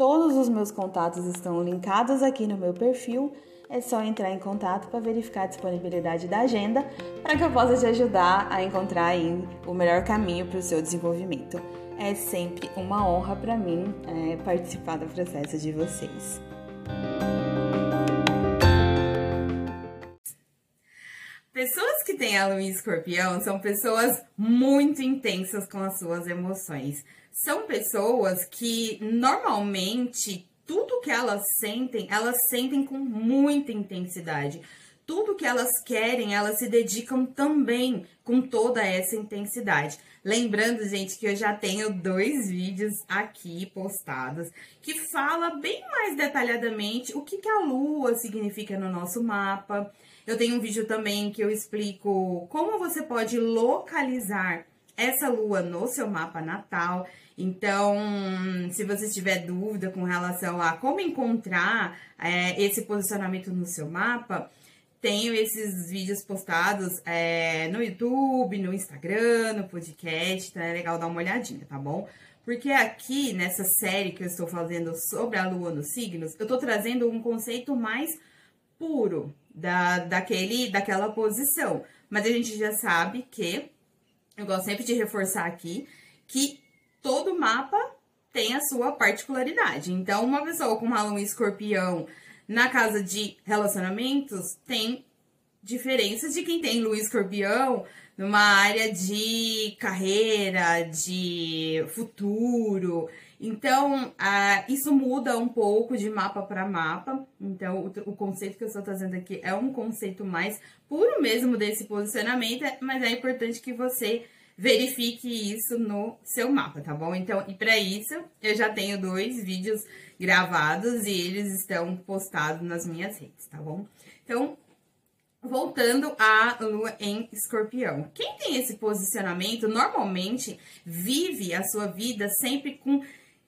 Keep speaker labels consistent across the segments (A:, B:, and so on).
A: todos os meus contatos estão linkados aqui no meu perfil é só entrar em contato para verificar a disponibilidade da agenda para que eu possa te ajudar a encontrar o melhor caminho para o seu desenvolvimento. É sempre uma honra para mim é, participar do processo de vocês. Têm a lua em escorpião são pessoas muito intensas com as suas emoções. São pessoas que normalmente tudo que elas sentem, elas sentem com muita intensidade. Tudo que elas querem, elas se dedicam também com toda essa intensidade. Lembrando, gente, que eu já tenho dois vídeos aqui postados que fala bem mais detalhadamente o que, que a lua significa no nosso mapa. Eu tenho um vídeo também que eu explico como você pode localizar essa lua no seu mapa natal. Então, se você tiver dúvida com relação a como encontrar é, esse posicionamento no seu mapa, tenho esses vídeos postados é, no YouTube, no Instagram, no podcast, então é legal dar uma olhadinha, tá bom? Porque aqui, nessa série que eu estou fazendo sobre a lua nos signos, eu estou trazendo um conceito mais puro da, daquele, daquela posição. Mas a gente já sabe que, eu gosto sempre de reforçar aqui, que todo mapa tem a sua particularidade. Então, uma pessoa com uma lua escorpião na casa de relacionamentos tem diferenças de quem tem lua escorpião numa área de carreira, de futuro. Então, ah, isso muda um pouco de mapa para mapa. Então, o, o, conceito que eu estou trazendo aqui é um conceito mais puro mesmo desse posicionamento, mas é importante que você verifique isso no seu mapa, tá bom? Então, e para isso, eu já tenho dois vídeos gravados e eles estão postados nas minhas redes, tá bom? Então, voltando à lua em escorpião. Quem tem esse posicionamento normalmente vive a sua vida sempre com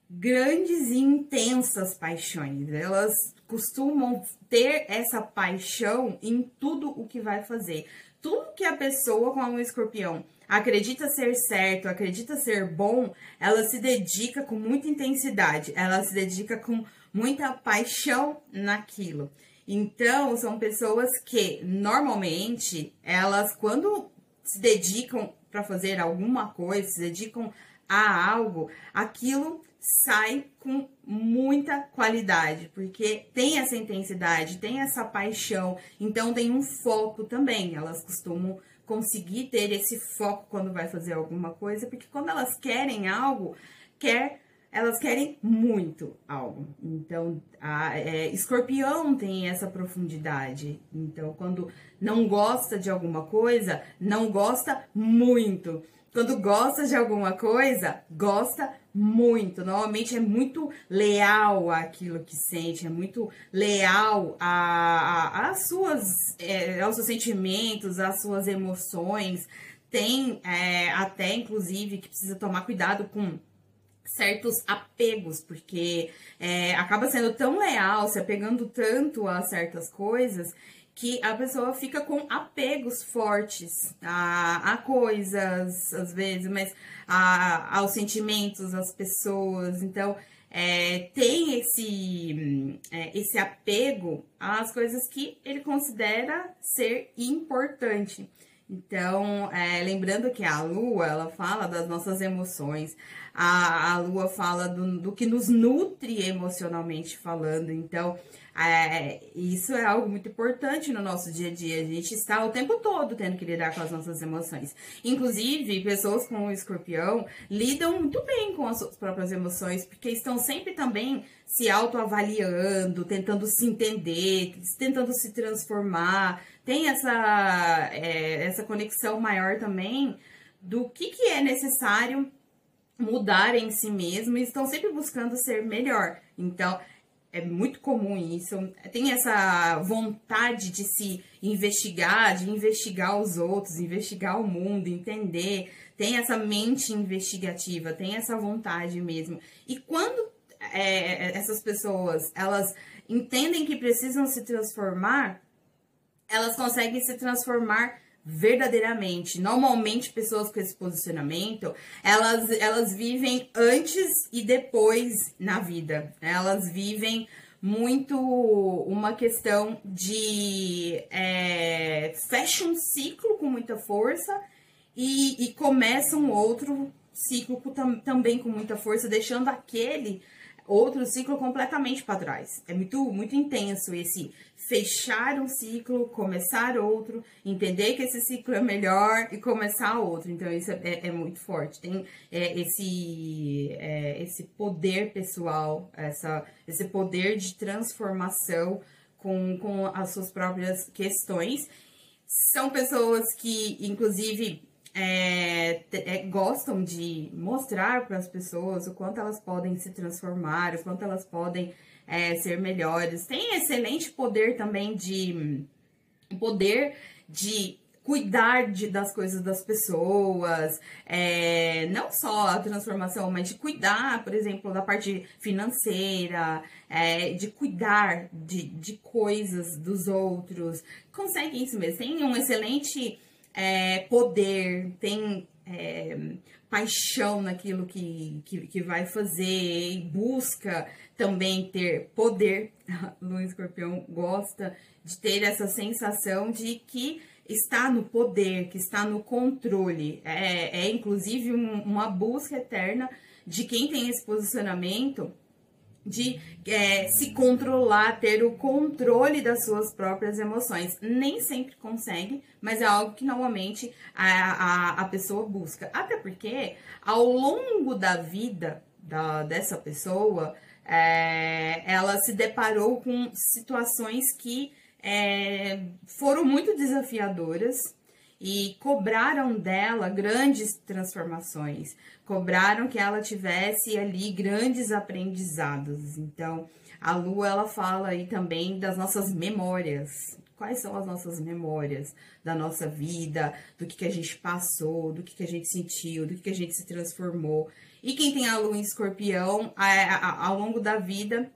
A: grandes e intensas paixões. Elas costumam ter essa paixão em tudo o que vai fazer. Tudo que a pessoa com a lua escorpião acredita ser certo, acredita ser bom, ela se dedica com muita intensidade, ela se dedica com muita paixão naquilo. Então, são pessoas que normalmente elas quando se dedicam para fazer alguma coisa, se dedicam a algo, aquilo sai com muita qualidade, porque tem essa intensidade, tem essa paixão, então tem um foco também. Elas costumam conseguir ter esse foco quando vai fazer alguma coisa, porque quando elas querem algo, quer elas querem muito algo. Então, a é, escorpião tem essa profundidade. Então, quando não gosta de alguma coisa, não gosta muito. Quando gosta de alguma coisa, gosta muito. Normalmente é muito leal àquilo que sente, é muito leal a suas, é, aos seus sentimentos, às suas emoções. Tem é, até, inclusive, que precisa tomar cuidado com certos apegos, porque é, acaba sendo tão leal, se apegando tanto a certas coisas, que a pessoa fica com apegos fortes a, a coisas, às vezes, mas a, aos sentimentos, às pessoas. Então, é, tem esse, é, esse apego às coisas que ele considera ser importante. Então, é, lembrando que a lua, ela fala das nossas emoções, a, a lua fala do, do que nos nutre emocionalmente falando. Então, é, isso é algo muito importante no nosso dia a dia. A gente está o tempo todo tendo que lidar com as nossas emoções. Inclusive, pessoas com o escorpião lidam muito bem com as suas próprias emoções, porque estão sempre também se autoavaliando, tentando se entender, tentando se transformar. Tem essa, é, essa conexão maior também do que, que é necessário mudar em si mesmo e estão sempre buscando ser melhor. Então, é muito comum isso. Tem essa vontade de se investigar, de investigar os outros, investigar o mundo, entender. Tem essa mente investigativa, tem essa vontade mesmo. E quando é, essas pessoas elas entendem que precisam se transformar, elas conseguem se transformar verdadeiramente. Normalmente, pessoas com esse posicionamento, elas, elas vivem antes e depois na vida. Elas vivem muito uma questão de é, fecha um ciclo com muita força e, e começa um outro ciclo tam, também com muita força, deixando aquele outro ciclo completamente para trás. É muito, muito intenso esse fechar um ciclo, começar outro, entender que esse ciclo é melhor e começar outro. Então, isso é, é, é muito forte. Tem é, esse, é, esse poder pessoal, essa, esse poder de transformação com, com as suas próprias questões. São pessoas que, inclusive, é, é, gostam de mostrar para as pessoas o quanto elas podem se transformar, o quanto elas podem é, ser melhores. Tem excelente poder também de poder de cuidar de, das coisas das pessoas, é, não só a transformação, mas de cuidar, por exemplo, da parte financeira, é, de cuidar de, de coisas dos outros. Consegue isso mesmo, tem um excelente é, poder, tem é, paixão naquilo que, que, que, vai fazer e busca também ter poder. O escorpião gosta de ter essa sensação de que está no poder, que está no controle. É, é inclusive um, uma busca eterna de quem tem esse posicionamento de é, se controlar, ter o controle das suas próprias emoções. Nem sempre consegue, mas é algo que normalmente a, a, a pessoa busca. Até porque, ao longo da vida da, dessa pessoa, é, ela se deparou com situações que é, foram muito desafiadoras e cobraram dela grandes transformações, cobraram que ela tivesse ali grandes aprendizados. Então, a lua ela fala aí também das nossas memórias. Quais são as nossas memórias da nossa vida, do que, que a gente passou, do que, que a gente sentiu, do que, que a gente se transformou. E quem tem a lua em escorpião, ao longo da vida,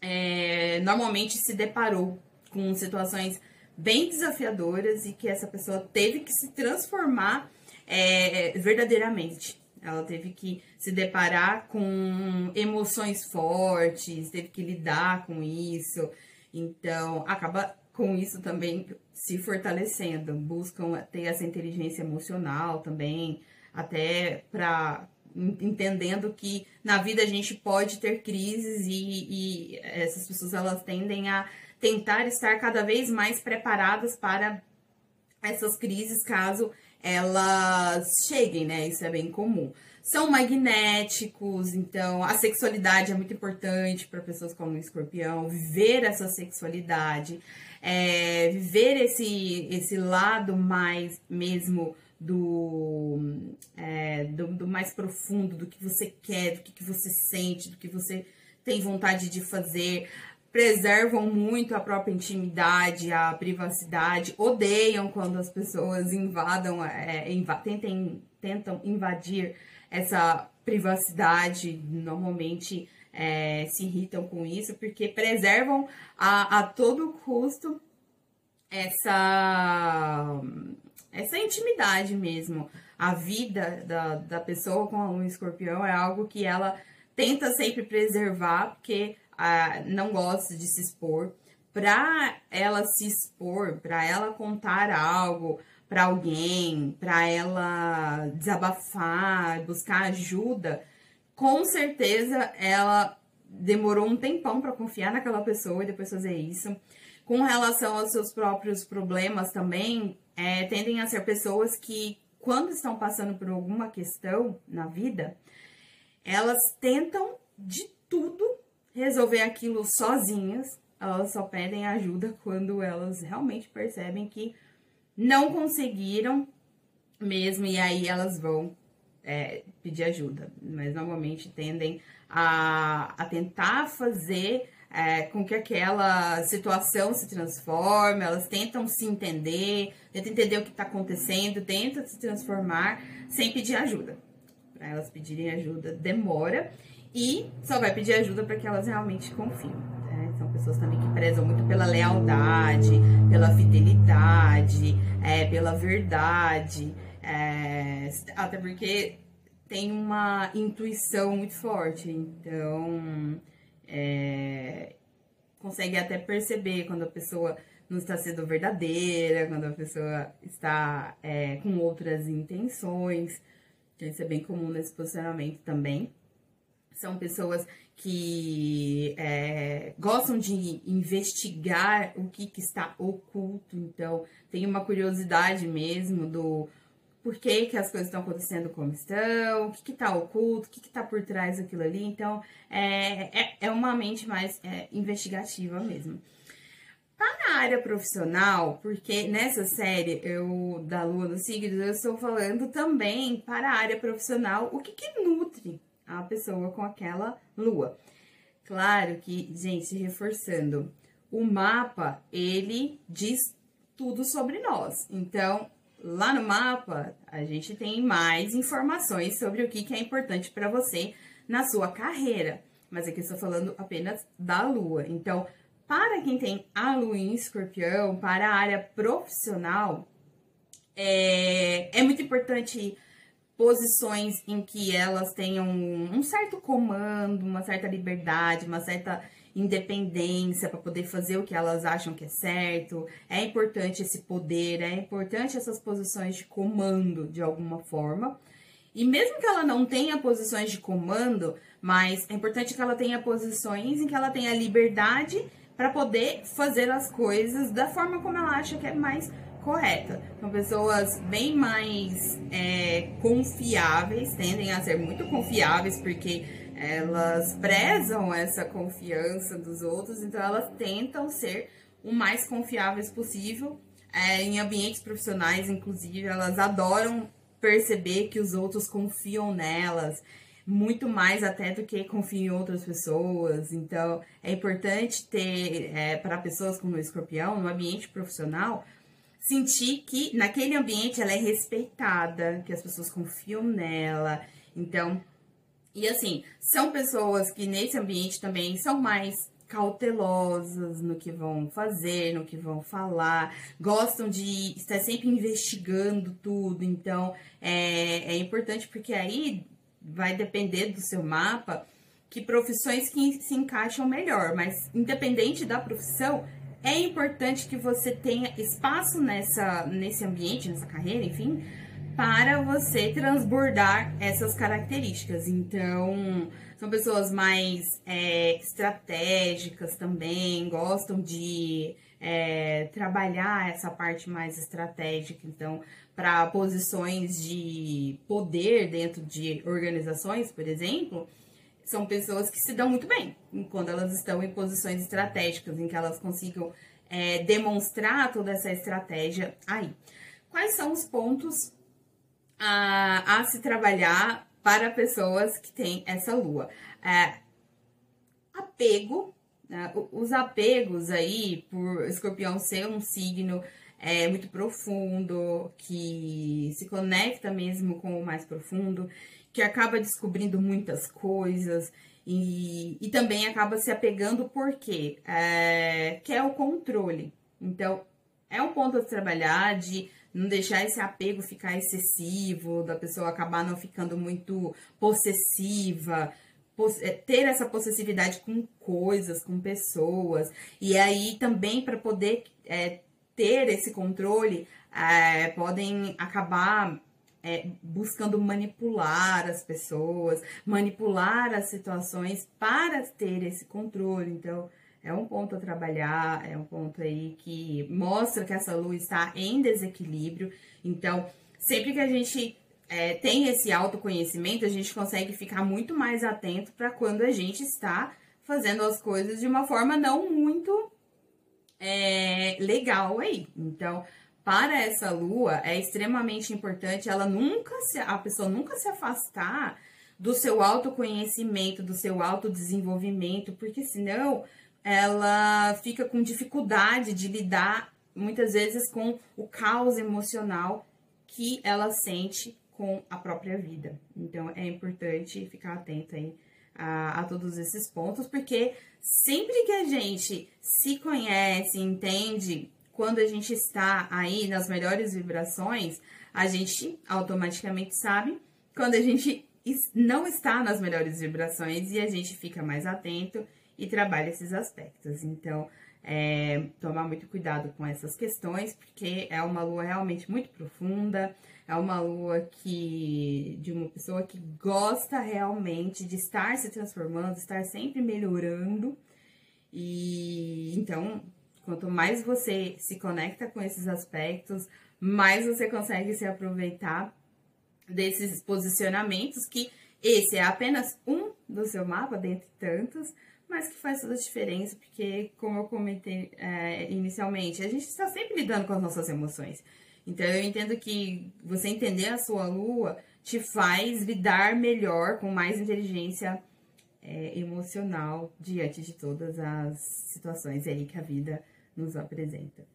A: é, normalmente se deparou com situações bem desafiadoras e que essa pessoa teve que se transformar é, verdadeiramente. Ela teve que se deparar com emoções fortes, teve que lidar com isso. Então, acaba com isso também se fortalecendo. Buscam ter essa inteligência emocional também, até para entendendo que na vida a gente pode ter crises e, e essas pessoas elas tendem a tentar estar cada vez mais preparadas para essas crises caso elas cheguem, né? Isso é bem comum. São magnéticos, então a sexualidade é muito importante para pessoas como o escorpião, viver essa sexualidade, é, viver esse, esse lado mais mesmo do, é, do, do, mais profundo, do que você quer, do que, que você sente, do que você tem vontade de fazer preservam muito a própria intimidade, a privacidade, odeiam quando as pessoas invadam, é, tentem, tentam invadir essa privacidade, normalmente é, se irritam com isso, porque preservam a, a todo custo essa, essa intimidade mesmo. A vida da, da pessoa com um escorpião é algo que ela tenta sempre preservar, porque não gosta de se expor, para ela se expor, para ela contar algo para alguém, para ela desabafar, buscar ajuda, com certeza ela demorou um tempão para confiar naquela pessoa e depois fazer isso. Com relação aos seus próprios problemas também, é, tendem a ser pessoas que, quando estão passando por alguma questão na vida, elas tentam de tudo resolver aquilo sozinhas. Elas só pedem ajuda quando elas realmente percebem que não conseguiram mesmo, e aí elas vão é, pedir ajuda. Mas normalmente tendem a, a tentar fazer é, com que aquela situação se transforme, elas tentam se entender, tentam entender o que está acontecendo, tentam se transformar sem pedir ajuda. Para elas pedirem ajuda demora e só vai pedir ajuda para que elas realmente confiem. Né? São pessoas também que prezam muito pela lealdade, pela fidelidade, é, pela verdade, é, até porque tem uma intuição muito forte, então é, consegue até perceber quando a pessoa não está sendo verdadeira, quando a pessoa está é, com outras intenções. Isso é bem comum nesse posicionamento também. São pessoas que é, gostam de investigar o que, que está oculto, então tem uma curiosidade mesmo do por que, que as coisas estão acontecendo como estão, o que está oculto, o que está por trás daquilo ali. Então, é, é, é uma mente mais é, investigativa mesmo. Para a área profissional, porque nessa série eu da Lua dos Signos, eu estou falando também para a área profissional o que, que nutre a pessoa com aquela lua. Claro que, gente, reforçando, o mapa ele diz tudo sobre nós. Então, Lá no mapa, a gente tem mais informações sobre o que, é importante para você na sua carreira. Mas aqui eu estou falando apenas da lua. Então, para quem tem a lua em escorpião, para a área profissional, é, é muito importante posições em que elas tenham um certo comando, uma certa liberdade, uma certa independência para poder fazer o que elas acham que é certo. É importante esse poder, é importante essas posições de comando de alguma forma. E mesmo que ela não tenha posições de comando, mas é importante que ela tenha posições em que ela tenha liberdade para poder fazer as coisas da forma como ela acha que é mais correta. São pessoas bem mais é, confiáveis, tendem a ser muito confiáveis, porque elas prezam essa confiança dos outros, então elas tentam ser o mais confiáveis possível. É, em ambientes profissionais, inclusive, elas adoram perceber que os outros confiam nelas, muito mais até do que confiam em outras pessoas. Então, é importante ter, é, para pessoas como o escorpião, no ambiente profissional, sentir que naquele ambiente ela é respeitada, que as pessoas confiam nela. Então, e assim, são pessoas que nesse ambiente também são mais cautelosas no que vão fazer, no que vão falar, gostam de estar sempre investigando tudo. Então, é, é importante porque aí vai depender do seu mapa que profissões que se encaixam melhor, mas independente da profissão, é importante que você tenha espaço nessa, nesse ambiente, nessa carreira, enfim, para você transbordar essas características. Então, são pessoas mais é, estratégicas também, gostam de é, trabalhar essa parte mais estratégica. Então, para posições de poder dentro de organizações, por exemplo, são pessoas que se dão muito bem quando elas estão em posições estratégicas, em que elas consigam é, demonstrar toda essa estratégia aí. Quais são os pontos a, a se trabalhar para pessoas que têm essa lua. É, apego, né? os apegos aí, por escorpião ser um signo é, muito profundo, que se conecta mesmo com o mais profundo, que acaba descobrindo muitas coisas e, e também acaba se apegando porque é, quer o controle. Então, é um ponto a se trabalhar de não deixar esse apego ficar excessivo, da pessoa acabar não ficando muito possessiva, é, ter essa possessividade com coisas, com pessoas, e aí também para poder é, ter esse controle, é, podem acabar é, buscando manipular as pessoas, manipular as situações para ter esse controle. Então, é um ponto a trabalhar, é um ponto aí que mostra que essa lua está em desequilíbrio. Então, sempre que a gente é, tem esse autoconhecimento, a gente consegue ficar muito mais atento para quando a gente está fazendo as coisas de uma forma não muito legal aí. Então, para essa lua, é extremamente importante ela nunca se, a pessoa nunca se afastar do seu autoconhecimento, do seu autodesenvolvimento, porque senão ela fica com dificuldade de lidar muitas vezes com o caos emocional que ela sente com a própria vida. Então é importante ficar atento aí a, a, todos esses pontos, porque sempre que a gente se conhece, entende quando a gente está aí nas melhores vibrações, a gente automaticamente sabe quando a gente não está nas melhores vibrações e a gente fica mais atento e trabalha esses aspectos. Então, é, tomar muito cuidado com essas questões, porque é uma lua realmente muito profunda, é uma lua que de uma pessoa que gosta realmente de estar se transformando, estar sempre melhorando. E então, quanto mais você se conecta com esses aspectos, mais você consegue se aproveitar desses posicionamentos que esse é apenas um do seu mapa, dentre tantos, mas que faz toda a diferença, porque, como eu comentei é, inicialmente, a gente está sempre lidando com as nossas emoções. Então, eu entendo que você entender a sua lua te faz lidar melhor, com mais inteligência é, emocional, diante de todas as situações aí que a vida nos apresenta.